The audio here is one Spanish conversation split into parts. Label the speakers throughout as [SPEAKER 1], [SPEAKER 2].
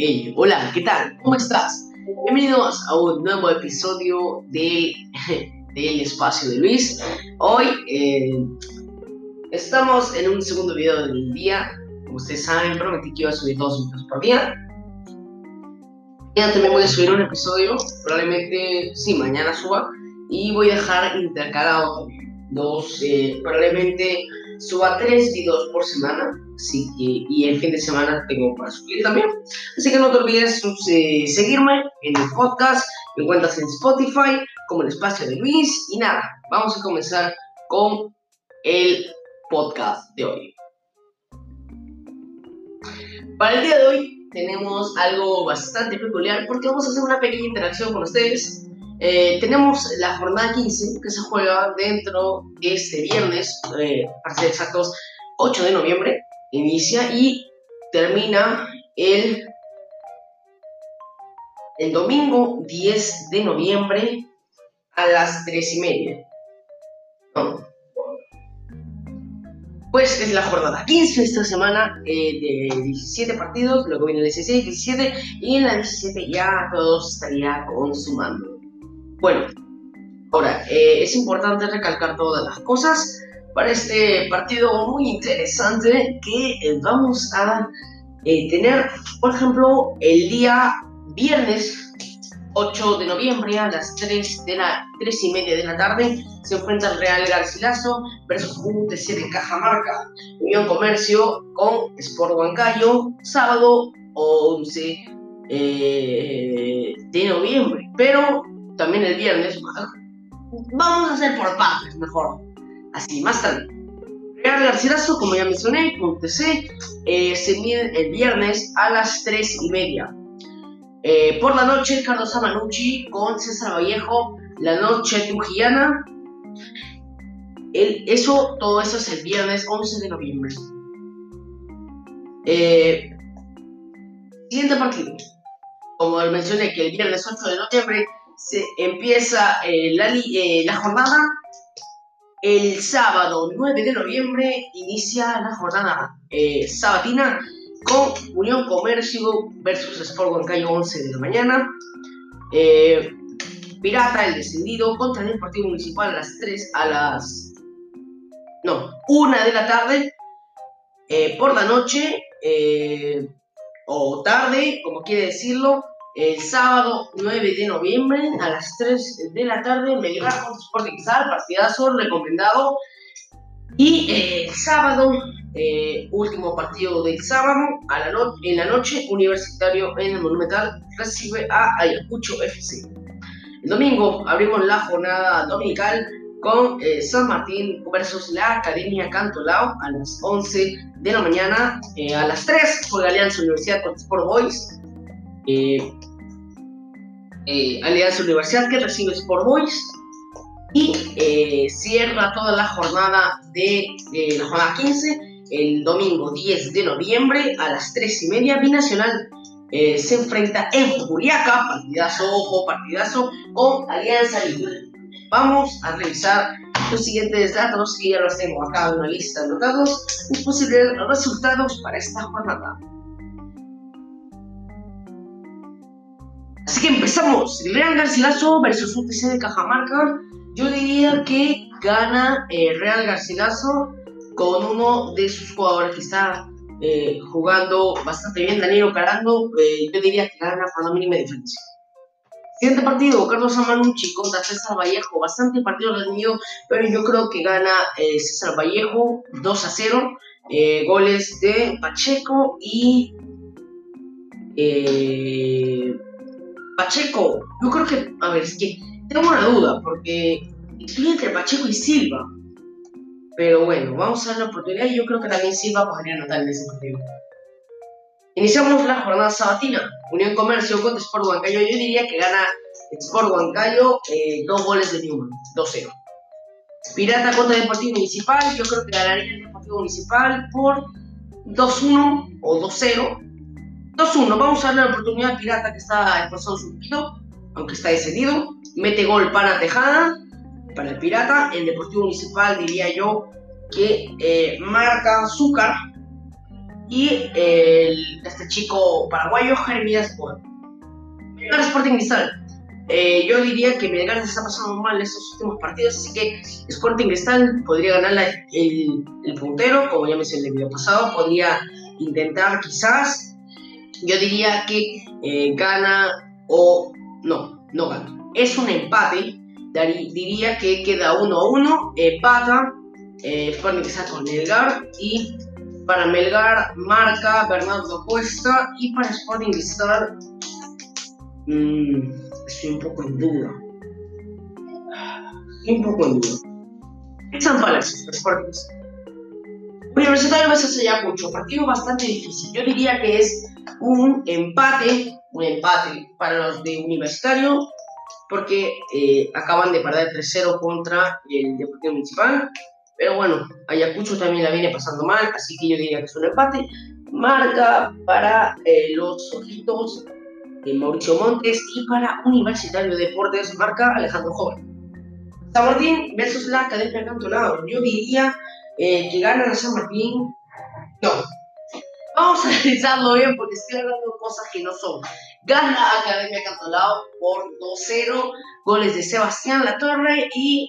[SPEAKER 1] Hey, hola, ¿qué tal? ¿Cómo estás? Bienvenidos a un nuevo episodio de, del Espacio de Luis. Hoy eh, estamos en un segundo video del día. Como ustedes saben, prometí que iba a subir dos videos por día. Ya también voy a subir un episodio, probablemente, sí, mañana suba. Y voy a dejar intercalado dos, eh, probablemente suba tres videos por semana, así que, y el fin de semana tengo para subir también. Así que no te olvides eh, seguirme en el podcast, me encuentras en Spotify como el espacio de Luis y nada, vamos a comenzar con el podcast de hoy. Para el día de hoy tenemos algo bastante peculiar porque vamos a hacer una pequeña interacción con ustedes eh, tenemos la jornada 15 que se juega dentro de este viernes, eh, para ser exactos, 8 de noviembre, inicia y termina el, el domingo 10 de noviembre a las 3 y media. Pues es la jornada 15 esta semana eh, de 17 partidos, luego viene el 16, 17 y en la 17 ya todo estaría consumando. Bueno, ahora, eh, es importante recalcar todas las cosas para este partido muy interesante que eh, vamos a eh, tener, por ejemplo, el día viernes 8 de noviembre a las 3, de la, 3 y media de la tarde se enfrenta el Real Garcilaso versus UTC de Cajamarca, Unión Comercio con Sport Huancayo, sábado 11 de noviembre. Pero también el viernes. Vamos a hacer por partes, mejor. Así, más tarde. Real Garcilaso, como ya mencioné, con eh, se mide el viernes a las 3 y media. Eh, por la noche, Carlos Amanucci con César Vallejo, la noche trujillana. El, eso, todo eso es el viernes 11 de noviembre. Eh, siguiente partido. Como mencioné que el viernes 8 de noviembre se empieza eh, la, eh, la, jornada. El sábado 9 de noviembre inicia la jornada eh, sabatina con Unión Comercio versus Sport Huancayo 11 de la mañana. Pirata, el descendido, contra el Deportivo Municipal a las 3, a las... No, 1 de la tarde. por la noche, o tarde, como quiere decirlo, el sábado 9 de noviembre a las 3 de la tarde, Melgar contra Sporting Cristal, partidazo recomendado. Y eh, el sábado, eh, último partido del sábado, a la en la noche, Universitario en el Monumental recibe a Ayacucho FC. El domingo abrimos la jornada dominical con eh, San Martín versus la Academia Cantolao a las 11 de la mañana. a las 3 juega Alianza Universidad contra Sport Boys. Eh, Alianza Universidad que recibe Sport Boys y eh, cierra toda la jornada de, la jornada 15 el domingo 10 de noviembre a las 3 y media Binacional eh, se enfrenta en Juliaca, partidazo, ojo, partidazo, con Alianza Libre. Vamos a revisar los siguientes datos que ya los tengo acá en una lista de anotados, los posibles resultados para esta jornada. Empezamos. Real Garcilaso versus UTC de Cajamarca. Yo diría que gana eh, Real Garcilaso con uno de sus jugadores que está eh, jugando bastante bien, Danilo Carando. Eh, yo diría que gana por la mínima diferencia. Siguiente partido, Carlos Amanucci contra César Vallejo. Bastante partido reñido, pero yo creo que gana César Vallejo 2 a 0. goles de Pacheco y. Pacheco, yo creo que, a ver, es que tengo una duda, porque estoy entre Pacheco y Silva. Pero bueno, vamos a dar la oportunidad y yo creo que también Silva podría anotar en ese partido. Iniciamos la jornada sabatina. Unión Comercio contra Sport Huancayo. Yo diría que gana Sport Huancayo eh, dos goles de Newman, 2-0. Pirata contra Deportivo Municipal. Yo creo que ganaría el Deportivo Municipal por 2-1 o 2-0. 2-1, vamos a darle la oportunidad al Pirata que está esforzado su pido, aunque está descendido. Mete gol para Tejada, para el Pirata. El Deportivo Municipal diría yo que eh, marca Azúcar y el, este chico paraguayo Jeremías Bond. Melgar Sporting Cristal. Eh, yo diría que Melgar se está pasando mal en estos últimos partidos, así que Sporting Cristal podría ganar el, el, puntero, como ya mencioné en el video pasado, podría intentar quizás. Yo diría que eh, gana o no, no gana. Es un empate, diría que queda 1 a 1, empata eh, Sporting Cristal con Melgar y para Melgar marca Bernardo Cuesta y para Sporting Cristal mmm, estoy un poco en duda. Un poco en duda. San Palacio, Sporting Universitario versus Ayacucho, partido bastante difícil. Yo diría que es un empate, un empate para los de Universitario, porque eh, acaban de perder 3-0 contra el Deportivo Municipal. Pero bueno, Ayacucho también la viene pasando mal, así que yo diría que es un empate. Marca para eh, los ojitos de Mauricio Montes y para Universitario Deportes, marca Alejandro Joven. San Martín versus la Academia Cantonado. Yo diría eh, que gana San Martín. No. Vamos a analizarlo bien porque estoy hablando cosas que no son. Gana Academia Cantonado por 2-0. Goles de Sebastián Latorre y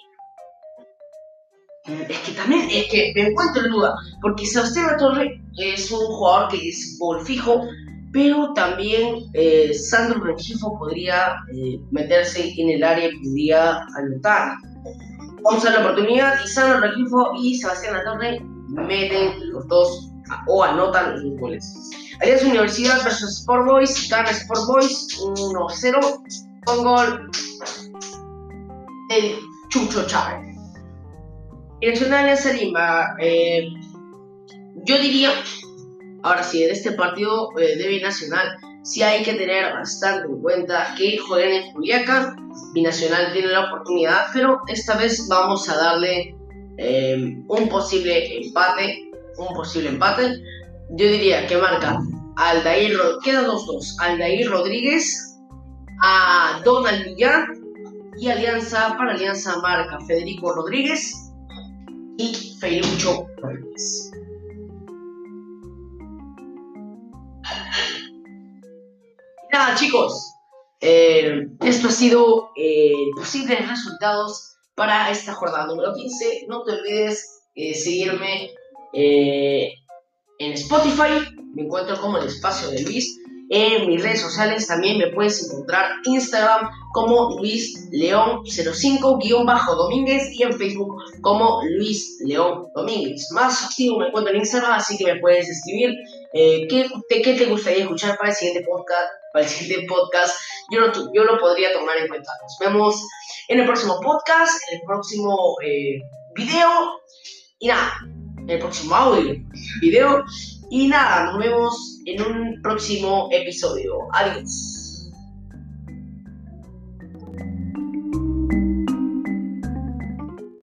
[SPEAKER 1] es que también, es que me encuentro en duda, porque Sebastián Torre es un jugador que es gol fijo, pero también eh, Sandro Rengifo podría eh, meterse en el área y podría anotar. Vamos a la oportunidad y Sandro Rengifo y Sebastián Torre meten los dos o anotan los goles. Alianza Universidad versus Sport Boys, gana Sport Boys 1-0 con gol de Chucho Chávez. Direccional Alianza Lima, eh, yo diría, ahora sí, en este partido eh, de Binacional, sí hay que tener bastante en cuenta que juegan en Juliaca, Binacional tiene la oportunidad, pero esta vez vamos a darle eh, un posible empate, un posible empate. Yo diría que marca Aldair, quedan los dos, Aldair Rodríguez, a Donald Millán y Alianza, para Alianza marca Federico Rodríguez y Feirucho Rodríguez. Nada, chicos, eh, esto ha sido eh, posibles resultados para esta jornada número 15. No te olvides eh, seguirme eh, en Spotify, me encuentro como el espacio de Luis en mis redes sociales también me puedes encontrar Instagram como Luis León 05-Domínguez y en Facebook como Luis León Domínguez. Más activo me encuentro en Instagram, así que me puedes escribir eh, ¿qué, qué, te gustaría escuchar para el siguiente podcast. Para el siguiente podcast, yo lo, yo lo podría tomar en cuenta. Nos vemos en el próximo podcast, en el próximo eh, video y nada, en el próximo audio, video. Y nada, nos vemos en un próximo episodio. Adiós.